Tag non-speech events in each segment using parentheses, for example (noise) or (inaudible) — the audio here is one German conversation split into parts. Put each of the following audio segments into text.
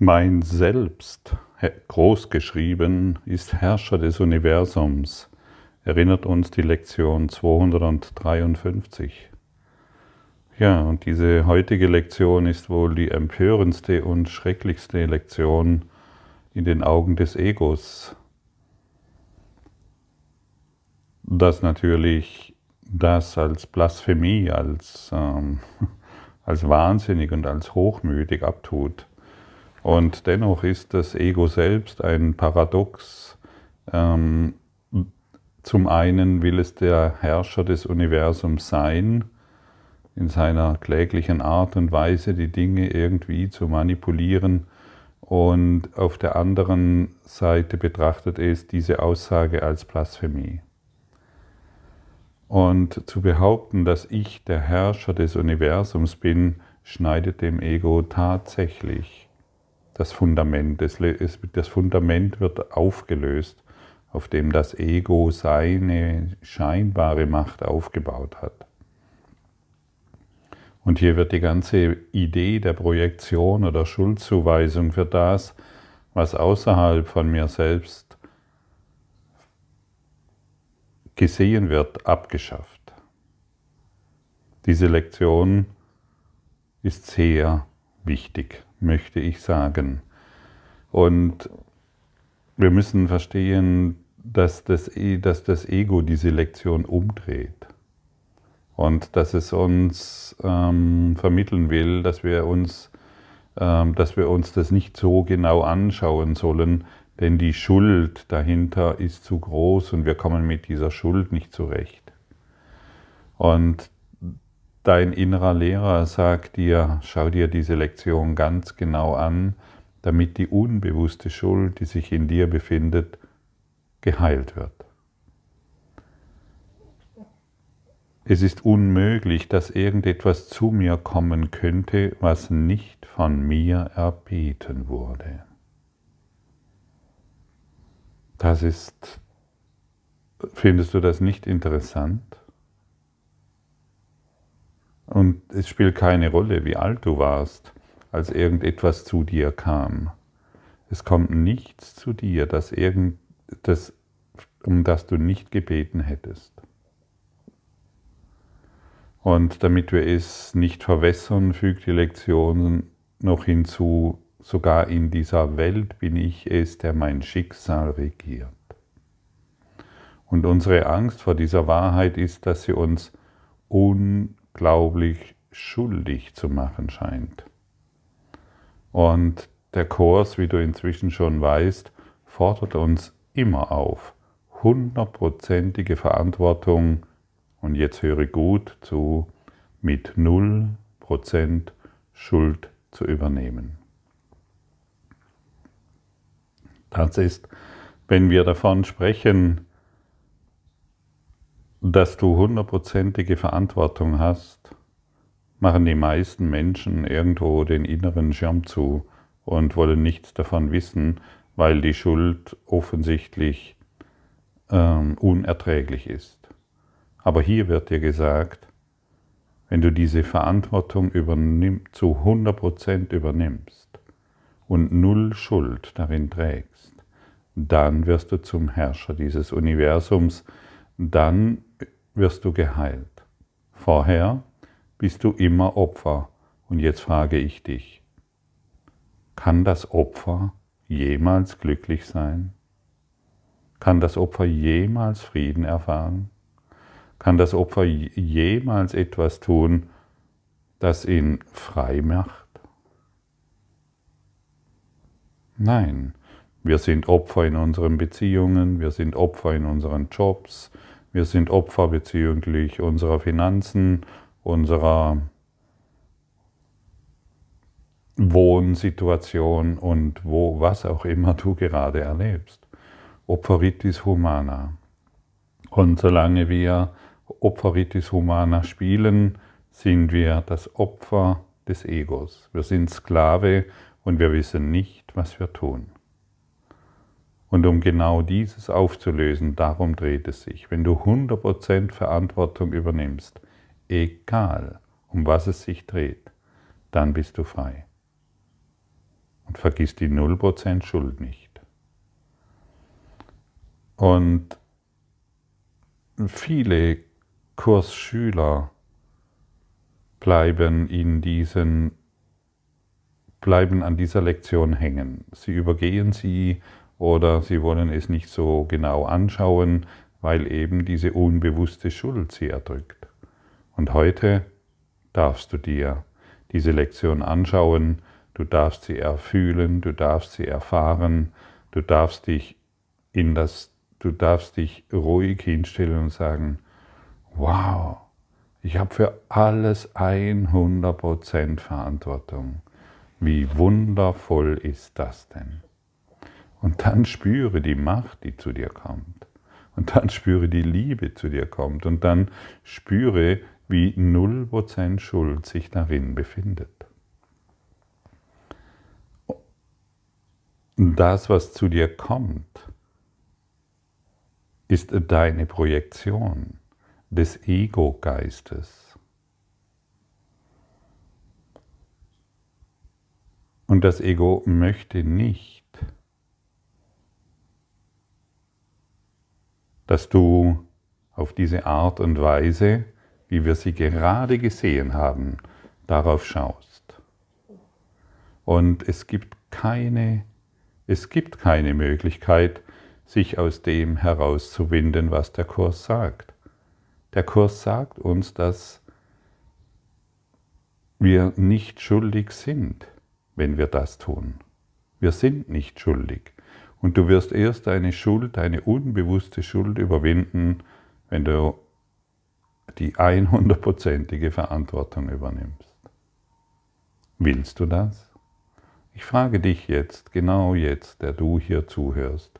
Mein Selbst, groß geschrieben, ist Herrscher des Universums, erinnert uns die Lektion 253. Ja, und diese heutige Lektion ist wohl die empörendste und schrecklichste Lektion in den Augen des Egos, das natürlich das als Blasphemie, als, ähm, (laughs) als wahnsinnig und als hochmütig abtut. Und dennoch ist das Ego selbst ein Paradox. Ähm, zum einen will es der Herrscher des Universums sein, in seiner kläglichen Art und Weise die Dinge irgendwie zu manipulieren. Und auf der anderen Seite betrachtet es diese Aussage als Blasphemie. Und zu behaupten, dass ich der Herrscher des Universums bin, schneidet dem Ego tatsächlich das Fundament. Das Fundament wird aufgelöst, auf dem das Ego seine scheinbare Macht aufgebaut hat. Und hier wird die ganze Idee der Projektion oder Schuldzuweisung für das, was außerhalb von mir selbst gesehen wird, abgeschafft. Diese Lektion ist sehr wichtig möchte ich sagen. Und wir müssen verstehen, dass das, e, dass das Ego diese Lektion umdreht und dass es uns ähm, vermitteln will, dass wir uns, ähm, dass wir uns das nicht so genau anschauen sollen, denn die Schuld dahinter ist zu groß und wir kommen mit dieser Schuld nicht zurecht. Und Dein innerer Lehrer sagt dir, schau dir diese Lektion ganz genau an, damit die unbewusste Schuld, die sich in dir befindet, geheilt wird. Es ist unmöglich, dass irgendetwas zu mir kommen könnte, was nicht von mir erbeten wurde. Das ist, findest du das nicht interessant? Und es spielt keine Rolle, wie alt du warst, als irgendetwas zu dir kam. Es kommt nichts zu dir, das irgend, das, um das du nicht gebeten hättest. Und damit wir es nicht verwässern, fügt die Lektion noch hinzu, sogar in dieser Welt bin ich es, der mein Schicksal regiert. Und unsere Angst vor dieser Wahrheit ist, dass sie uns un unglaublich schuldig zu machen scheint. Und der Kurs, wie du inzwischen schon weißt, fordert uns immer auf, hundertprozentige Verantwortung, und jetzt höre gut zu, mit null Prozent Schuld zu übernehmen. Das ist, wenn wir davon sprechen, dass du hundertprozentige Verantwortung hast, machen die meisten Menschen irgendwo den inneren Schirm zu und wollen nichts davon wissen, weil die Schuld offensichtlich ähm, unerträglich ist. Aber hier wird dir gesagt, wenn du diese Verantwortung übernimm, zu 100% übernimmst und null Schuld darin trägst, dann wirst du zum Herrscher dieses Universums, dann wirst du geheilt. Vorher bist du immer Opfer. Und jetzt frage ich dich, kann das Opfer jemals glücklich sein? Kann das Opfer jemals Frieden erfahren? Kann das Opfer jemals etwas tun, das ihn frei macht? Nein, wir sind Opfer in unseren Beziehungen, wir sind Opfer in unseren Jobs, wir sind Opfer bezüglich unserer Finanzen, unserer Wohnsituation und wo, was auch immer du gerade erlebst. Opferitis humana. Und solange wir Opferitis humana spielen, sind wir das Opfer des Egos. Wir sind Sklave und wir wissen nicht, was wir tun. Und um genau dieses aufzulösen, darum dreht es sich. Wenn du 100% Verantwortung übernimmst, egal um was es sich dreht, dann bist du frei. Und vergiss die 0% Schuld nicht. Und viele Kursschüler bleiben in diesen bleiben an dieser Lektion hängen. Sie übergehen sie oder sie wollen es nicht so genau anschauen, weil eben diese unbewusste Schuld sie erdrückt. Und heute darfst du dir diese Lektion anschauen, du darfst sie erfühlen, du darfst sie erfahren, du darfst dich in das, du darfst dich ruhig hinstellen und sagen, wow, ich habe für alles 100% Verantwortung. Wie wundervoll ist das denn? Und dann spüre die Macht, die zu dir kommt. Und dann spüre die Liebe zu dir kommt. Und dann spüre, wie 0% Schuld sich darin befindet. Das, was zu dir kommt, ist deine Projektion des Ego-Geistes. Und das Ego möchte nicht, dass du auf diese Art und Weise, wie wir sie gerade gesehen haben, darauf schaust. Und es gibt keine, es gibt keine Möglichkeit, sich aus dem herauszuwinden, was der Kurs sagt. Der Kurs sagt uns, dass wir nicht schuldig sind, wenn wir das tun. Wir sind nicht schuldig. Und du wirst erst deine Schuld, deine unbewusste Schuld überwinden, wenn du die 100%ige Verantwortung übernimmst. Willst du das? Ich frage dich jetzt, genau jetzt, der du hier zuhörst,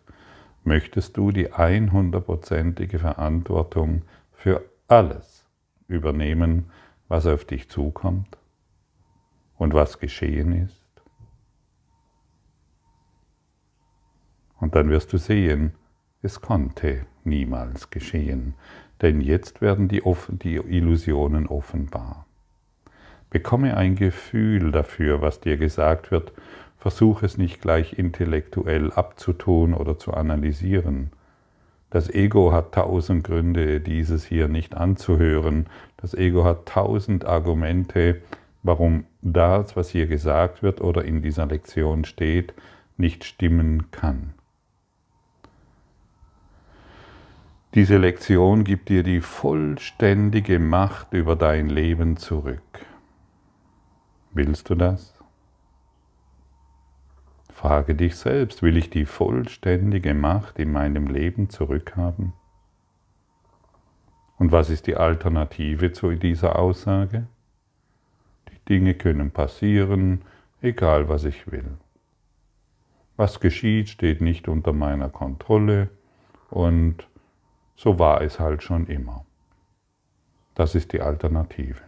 möchtest du die 100%ige Verantwortung für alles übernehmen, was auf dich zukommt und was geschehen ist? Und dann wirst du sehen, es konnte niemals geschehen, denn jetzt werden die, die, Illusionen offenbar. Bekomme ein Gefühl dafür, was dir gesagt wird, versuch es nicht gleich intellektuell abzutun oder zu analysieren, das Ego hat tausend Gründe, dieses hier nicht anzuhören. Das Ego hat tausend Argumente, warum das, was hier gesagt wird oder in dieser Lektion steht, nicht stimmen kann. Diese Lektion gibt dir die vollständige Macht über dein Leben zurück. Willst du das? Frage dich selbst, will ich die vollständige Macht in meinem Leben zurückhaben? Und was ist die Alternative zu dieser Aussage? Die Dinge können passieren, egal was ich will. Was geschieht, steht nicht unter meiner Kontrolle und so war es halt schon immer. Das ist die Alternative.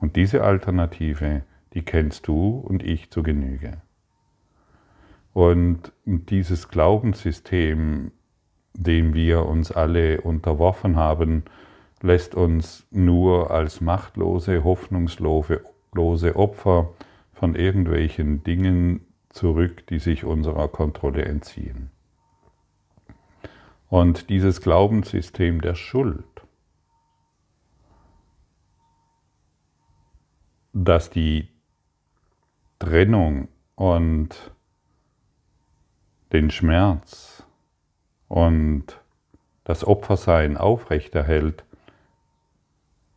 Und diese Alternative, die kennst du und ich zu Genüge. Und dieses Glaubenssystem, dem wir uns alle unterworfen haben, lässt uns nur als machtlose, hoffnungslose Opfer von irgendwelchen Dingen zurück, die sich unserer Kontrolle entziehen. Und dieses Glaubenssystem der Schuld, dass die Trennung und den Schmerz und das Opfersein aufrechterhält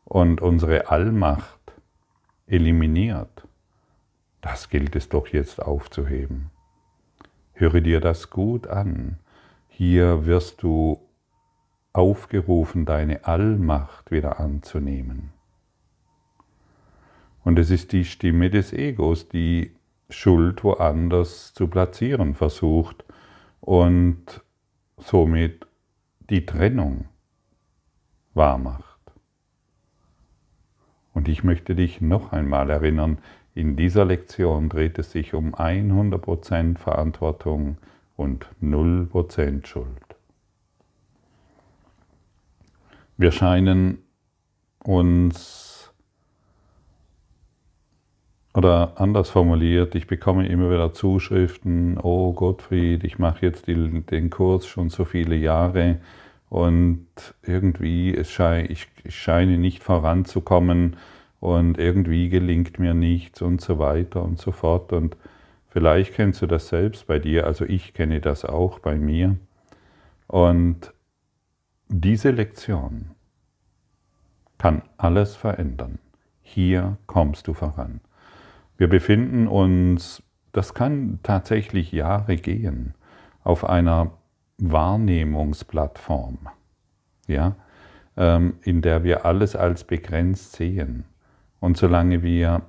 und unsere Allmacht eliminiert, das gilt es doch jetzt aufzuheben. Höre dir das gut an. Hier wirst du aufgerufen, deine Allmacht wieder anzunehmen. Und es ist die Stimme des Egos, die Schuld woanders zu platzieren versucht und somit die Trennung wahrmacht. Und ich möchte dich noch einmal erinnern, in dieser Lektion dreht es sich um 100% Verantwortung und 0% Schuld. Wir scheinen uns Oder anders formuliert, ich bekomme immer wieder Zuschriften, oh Gottfried, ich mache jetzt die, den Kurs schon so viele Jahre und irgendwie es schei ich, ich scheine nicht voranzukommen und irgendwie gelingt mir nichts und so weiter und so fort. Und vielleicht kennst du das selbst bei dir, also ich kenne das auch bei mir. Und diese Lektion kann alles verändern. Hier kommst du voran. Wir befinden uns, das kann tatsächlich Jahre gehen, auf einer Wahrnehmungsplattform, ja, ähm, in der wir alles als begrenzt sehen. Und solange wir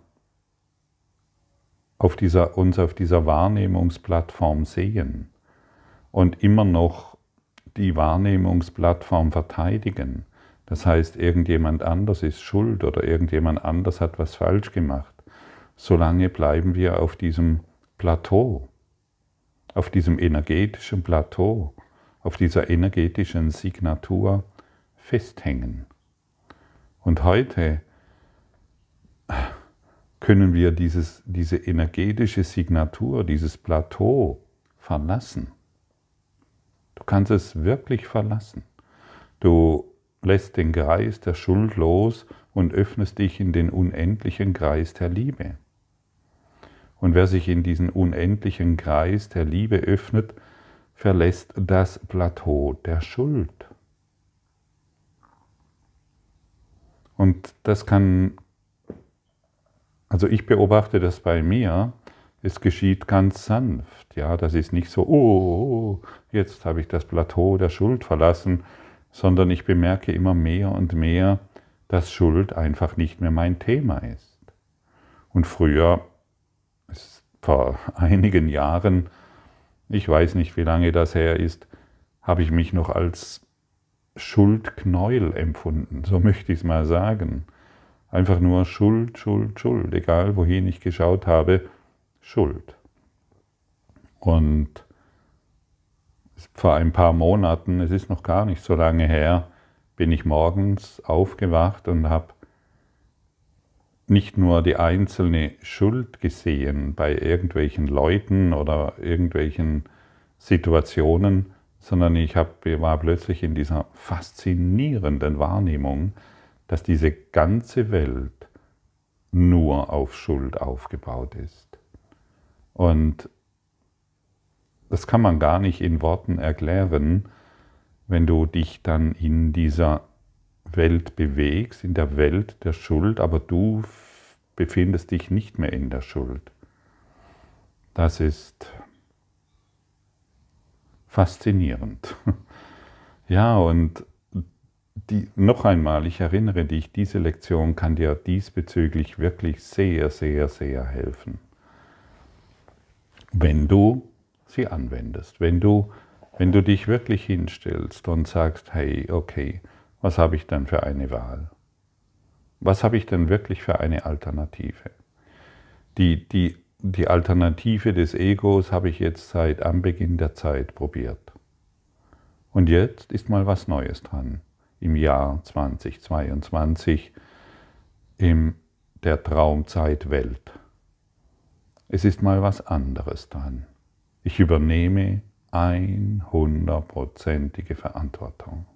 auf dieser, uns auf dieser Wahrnehmungsplattform sehen und immer noch die Wahrnehmungsplattform verteidigen, das heißt, irgendjemand anders ist schuld oder irgendjemand anders hat was falsch gemacht, solange bleiben wir auf diesem Plateau, auf diesem energetischen Plateau, auf dieser energetischen Signatur festhängen. Und heute können wir dieses, diese energetische Signatur, dieses Plateau verlassen. Du kannst es wirklich verlassen. Du lässt den Kreis der Schuld los und öffnest dich in den unendlichen Kreis der Liebe. Und wer sich in diesen unendlichen Kreis der Liebe öffnet, verlässt das Plateau der Schuld. Und das kann, also ich beobachte das bei mir, es geschieht ganz sanft. Ja, das ist nicht so, oh, jetzt habe ich das Plateau der Schuld verlassen, sondern ich bemerke immer mehr und mehr, dass Schuld einfach nicht mehr mein Thema ist. Und früher vor (laughs) einigen Jahren, ich weiß nicht, wie lange das her ist, habe ich mich noch als Schuldknäuel empfunden, so möchte ich es mal sagen. Einfach nur Schuld, Schuld, Schuld, egal wohin ich geschaut habe, Schuld. Und vor ein paar Monaten, es ist noch gar nicht so lange her, bin ich morgens aufgewacht und habe nicht nur die einzelne Schuld gesehen bei irgendwelchen Leuten oder irgendwelchen Situationen, sondern ich hab, war plötzlich in dieser faszinierenden Wahrnehmung, dass diese ganze Welt nur auf Schuld aufgebaut ist. Und das kann man gar nicht in Worten erklären, wenn du dich dann in dieser Welt bewegst, in der Welt der Schuld, aber du befindest dich nicht mehr in der Schuld. Das ist faszinierend. (laughs) Ja, und die, noch einmal, ich erinnere dich, diese Lektion kann dir diesbezüglich wirklich sehr, sehr, sehr helfen. Wenn du sie anwendest, wenn du, wenn du dich wirklich hinstellst und sagst, hey, okay, was habe ich dann für eine Wahl? Was habe ich denn wirklich für eine Alternative? Die, die, die Alternative des Egos habe ich jetzt seit Anbeginn der Zeit probiert. Und jetzt ist mal was Neues dran. Im Jahr 2022, in der Traumzeitwelt. Es ist mal was anderes dran. Ich übernehme 100%ige Verantwortung.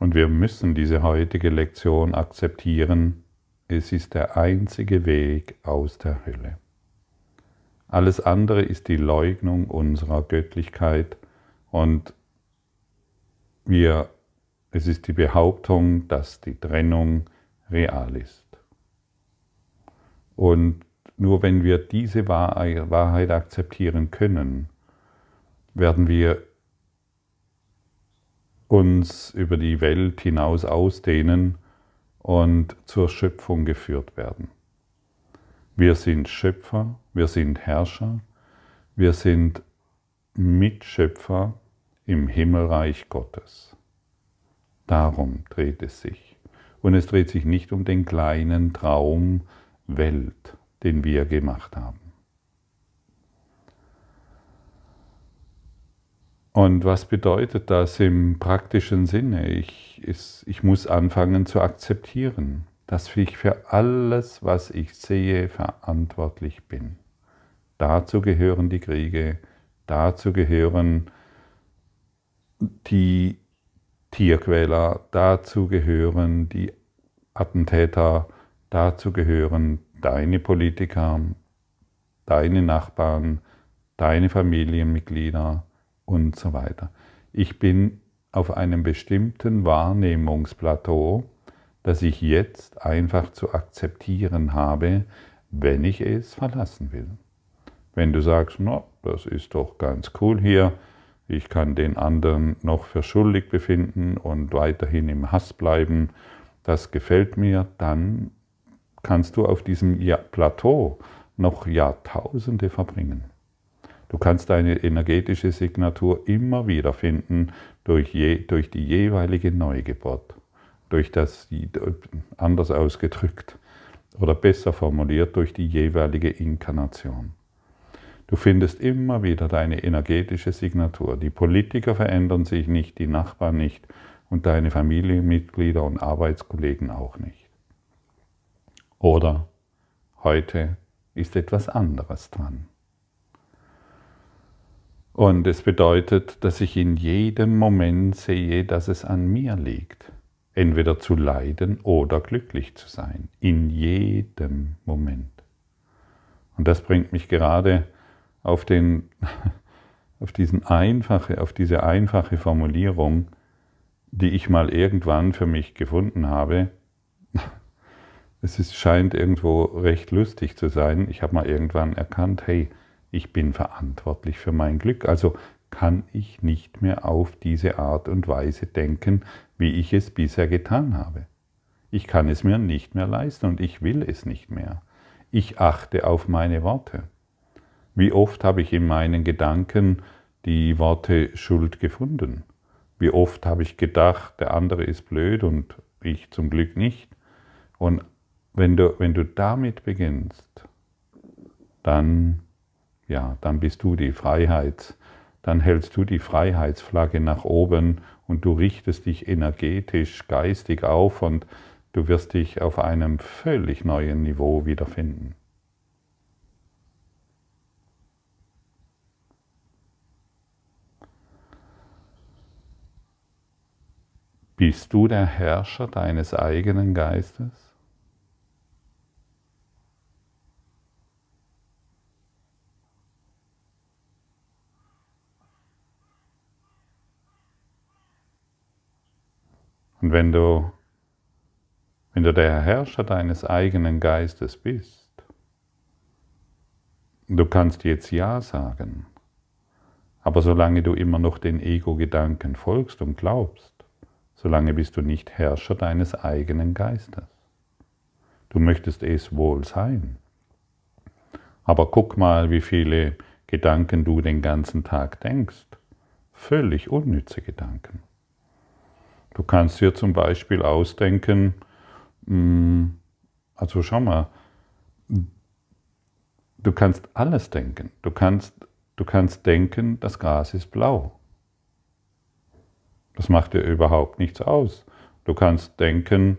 Und wir müssen diese heutige Lektion akzeptieren. Es ist der einzige Weg aus der Hölle. Alles andere ist die Leugnung unserer Göttlichkeit und wir, es ist die Behauptung, dass die Trennung real ist. Und nur wenn wir diese Wahrheit akzeptieren können, werden wir uns über die Welt hinaus ausdehnen und zur Schöpfung geführt werden. Wir sind Schöpfer, wir sind Herrscher, wir sind Mitschöpfer im Himmelreich Gottes. Darum dreht es sich. Und es dreht sich nicht um den kleinen Traum Welt, den wir gemacht haben. Und was bedeutet das im praktischen Sinne? Ich, ich, ich muss anfangen zu akzeptieren, dass ich für alles, was ich sehe, verantwortlich bin. Dazu gehören die Kriege, dazu gehören die Tierquäler, dazu gehören die Attentäter, dazu gehören deine Politiker, deine Nachbarn, deine Familienmitglieder, und so weiter. Ich bin auf einem bestimmten Wahrnehmungsplateau, das ich jetzt einfach zu akzeptieren habe, wenn ich es verlassen will. Wenn du sagst, no, das ist doch ganz cool hier, ich kann den anderen noch für schuldig befinden und weiterhin im Hass bleiben, das gefällt mir, dann kannst du auf diesem Plateau noch Jahrtausende verbringen. Du kannst deine energetische Signatur immer wieder finden durch, je, durch die jeweilige Neugeburt, durch das, anders ausgedrückt oder besser formuliert, durch die jeweilige Inkarnation. Du findest immer wieder deine energetische Signatur. Die Politiker verändern sich nicht, die Nachbarn nicht und deine Familienmitglieder und Arbeitskollegen auch nicht. Oder heute ist etwas anderes dran. Und es bedeutet, dass ich in jedem Moment sehe, dass es an mir liegt. Entweder zu leiden oder glücklich zu sein. In jedem Moment. Und das bringt mich gerade auf, den, (laughs) auf, diesen einfache, auf diese einfache Formulierung, die ich mal irgendwann für mich gefunden habe. (laughs) Es ist, scheint irgendwo recht lustig zu sein. Ich habe mal irgendwann erkannt, hey, ich bin verantwortlich für mein Glück, also kann ich nicht mehr auf diese Art und Weise denken, wie ich es bisher getan habe. Ich kann es mir nicht mehr leisten und ich will es nicht mehr. Ich achte auf meine Worte. Wie oft habe ich in meinen Gedanken die Worte Schuld gefunden? Wie oft habe ich gedacht, der andere ist blöd und ich zum Glück nicht? Und wenn du, wenn du damit beginnst, dann ja, dann bist du die Freiheit, dann hältst du die Freiheitsflagge nach oben und du richtest dich energetisch, geistig auf und du wirst dich auf einem völlig neuen Niveau wiederfinden. Bist du der Herrscher deines eigenen Geistes? Und wenn du, wenn du der Herrscher deines eigenen Geistes bist, du kannst jetzt Ja sagen, aber solange du immer noch den Ego-Gedanken folgst und glaubst, solange bist du nicht Herrscher deines eigenen Geistes. Du möchtest es wohl sein. Aber guck mal, wie viele Gedanken du den ganzen Tag denkst. Völlig unnütze Gedanken. Du kannst dir zum Beispiel ausdenken, mm, also schau mal, du kannst alles denken. Du kannst, du kannst denken, das Gras ist blau. Das macht dir überhaupt nichts aus. Du kannst denken,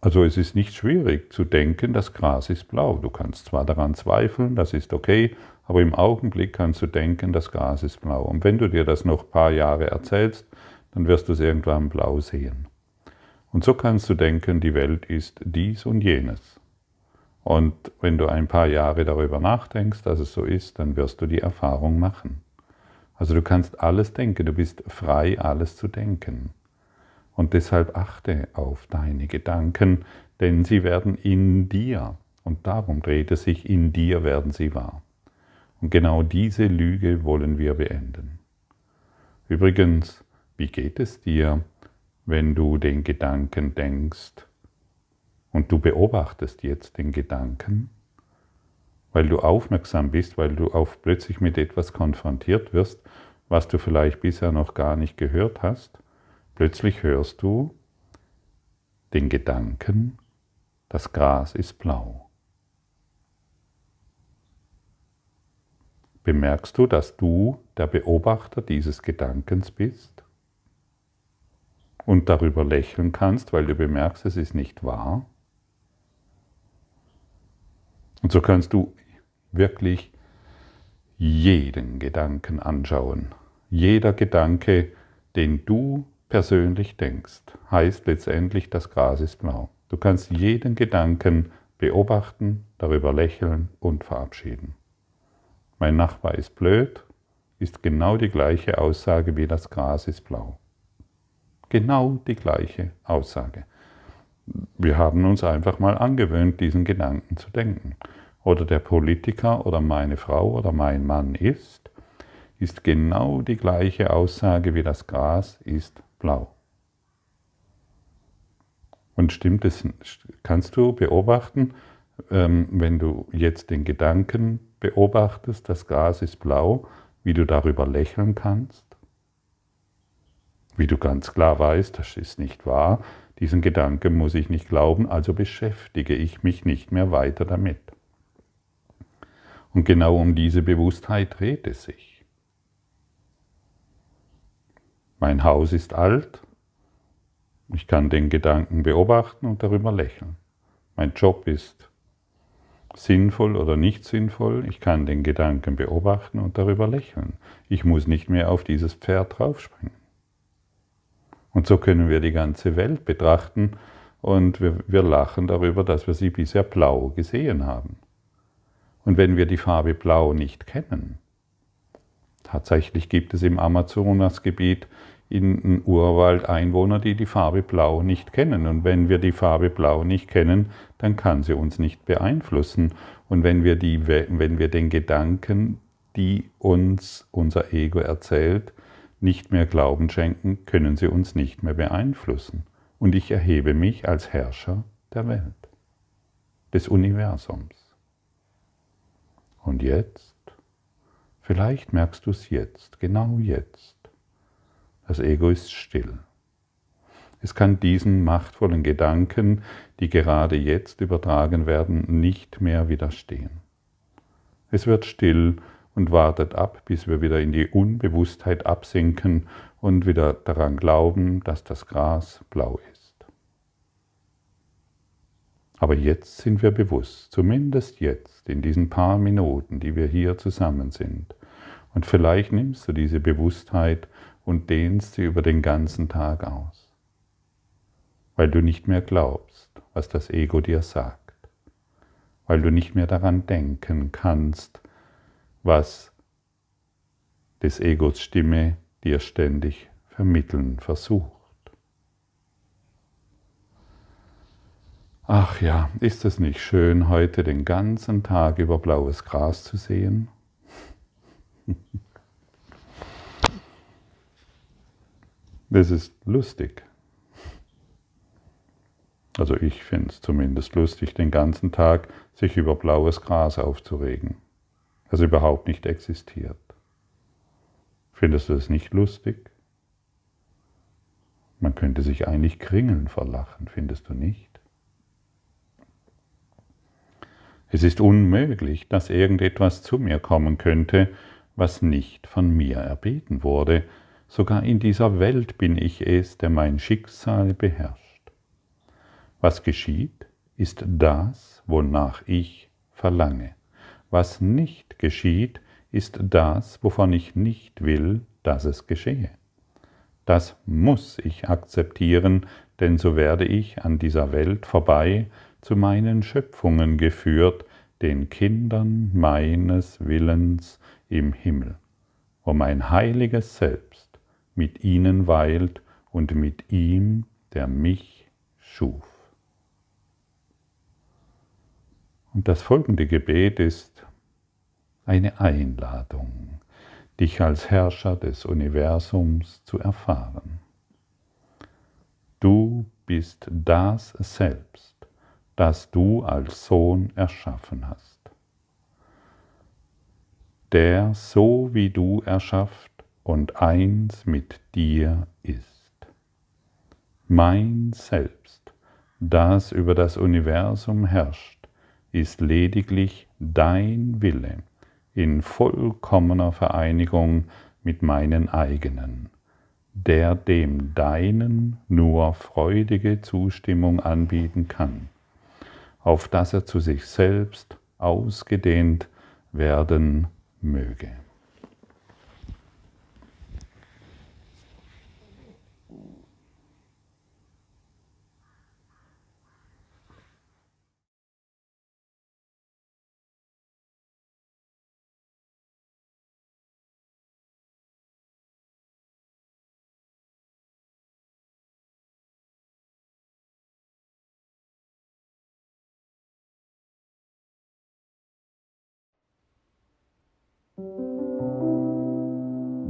also es ist nicht schwierig zu denken, das Gras ist blau. Du kannst zwar daran zweifeln, das ist okay, aber im Augenblick kannst du denken, das Gras ist blau. Und wenn du dir das noch ein paar Jahre erzählst, dann wirst du es irgendwann blau sehen. Und so kannst du denken, die Welt ist dies und jenes. Und wenn du ein paar Jahre darüber nachdenkst, dass es so ist, dann wirst du die Erfahrung machen. Also du kannst alles denken, du bist frei, alles zu denken. Und deshalb achte auf deine Gedanken, denn sie werden in dir. Und darum dreht es sich, in dir werden sie wahr. Und genau diese Lüge wollen wir beenden. Übrigens, wie geht es dir, wenn du den Gedanken denkst? Und du beobachtest jetzt den Gedanken, weil du aufmerksam bist, weil du auf plötzlich mit etwas konfrontiert wirst, was du vielleicht bisher noch gar nicht gehört hast, plötzlich hörst du den Gedanken, das Gras ist blau. Bemerkst du, dass du der Beobachter dieses Gedankens bist und darüber lächeln kannst, weil du bemerkst, es ist nicht wahr? Und so kannst du wirklich jeden Gedanken anschauen. Jeder Gedanke, den du persönlich denkst, heißt letztendlich, das Gras ist blau. Du kannst jeden Gedanken beobachten, darüber lächeln und verabschieden. Mein Nachbar ist blöd, ist genau die gleiche Aussage wie das Gras ist blau. Genau die gleiche Aussage. Wir haben uns einfach mal angewöhnt, diesen Gedanken zu denken. Oder der Politiker oder meine Frau oder mein Mann ist, ist genau die gleiche Aussage wie das Gras ist blau. Und stimmt es, kannst du beobachten, ähm, wenn du jetzt den Gedanken beobachtest, das Gras ist blau, wie du darüber lächeln kannst? Wie du ganz klar weißt, das ist nicht wahr, diesen Gedanken muss ich nicht glauben, also beschäftige ich mich nicht mehr weiter damit. Und genau um diese Bewusstheit dreht es sich. Mein Haus ist alt, ich kann den Gedanken beobachten und darüber lächeln. Mein Job ist sinnvoll oder nicht sinnvoll, ich kann den Gedanken beobachten und darüber lächeln. Ich muss nicht mehr auf dieses Pferd draufspringen. Und so können wir die ganze Welt betrachten und wir, wir lachen darüber, dass wir sie bisher blau gesehen haben. Und wenn wir die Farbe Blau nicht kennen, tatsächlich gibt es im Amazonasgebiet in Urwald Einwohner, die die Farbe Blau nicht kennen. Und wenn wir die Farbe Blau nicht kennen, dann kann sie uns nicht beeinflussen. Und wenn wir, die, wenn wir den Gedanken, die uns unser Ego erzählt, nicht mehr Glauben schenken, können sie uns nicht mehr beeinflussen. Und ich erhebe mich als Herrscher der Welt, des Universums. Und jetzt, vielleicht merkst du es jetzt, genau jetzt, das Ego ist still. Es kann diesen machtvollen Gedanken, die gerade jetzt übertragen werden, nicht mehr widerstehen. Es wird still und wartet ab, bis wir wieder in die Unbewusstheit absinken und wieder daran glauben, dass das Gras blau ist. Aber jetzt sind wir bewusst, zumindest jetzt, in diesen paar Minuten, die wir hier zusammen sind. Und vielleicht nimmst du diese Bewusstheit und dehnst sie über den ganzen Tag aus, weil du nicht mehr glaubst, was das Ego dir sagt, weil du nicht mehr daran denken kannst, was des Egos Stimme dir ständig vermitteln versucht. Ach ja, ist es nicht schön, heute den ganzen Tag über blaues Gras zu sehen? (laughs) Das ist lustig. Also ich finde es zumindest lustig, den ganzen Tag sich über blaues Gras aufzuregen, das überhaupt nicht existiert. Findest du es nicht lustig? Man könnte sich eigentlich kringeln vor Lachen, findest du nicht? Es ist unmöglich, dass irgendetwas zu mir kommen könnte, was nicht von mir erbeten wurde, sogar in dieser Welt bin ich es, der mein Schicksal beherrscht. Was geschieht, ist das, wonach ich verlange. Was nicht geschieht, ist das, wovon ich nicht will, dass es geschehe. Das muss ich akzeptieren, denn so werde ich an dieser Welt vorbei zu meinen Schöpfungen geführt, den Kindern meines Willens im Himmel, wo mein heiliges Selbst mit ihnen weilt und mit ihm, der mich schuf. Und das folgende Gebet ist eine Einladung, dich als Herrscher des Universums zu erfahren. Du bist das Selbst, das du als Sohn erschaffen hast. Der so wie du erschafft, und eins mit dir ist. Mein Selbst, das über das Universum herrscht, ist lediglich dein Wille, in vollkommener Vereinigung mit meinen eigenen, der dem Deinen nur freudige Zustimmung anbieten kann, auf dass er zu sich selbst ausgedehnt werden möge.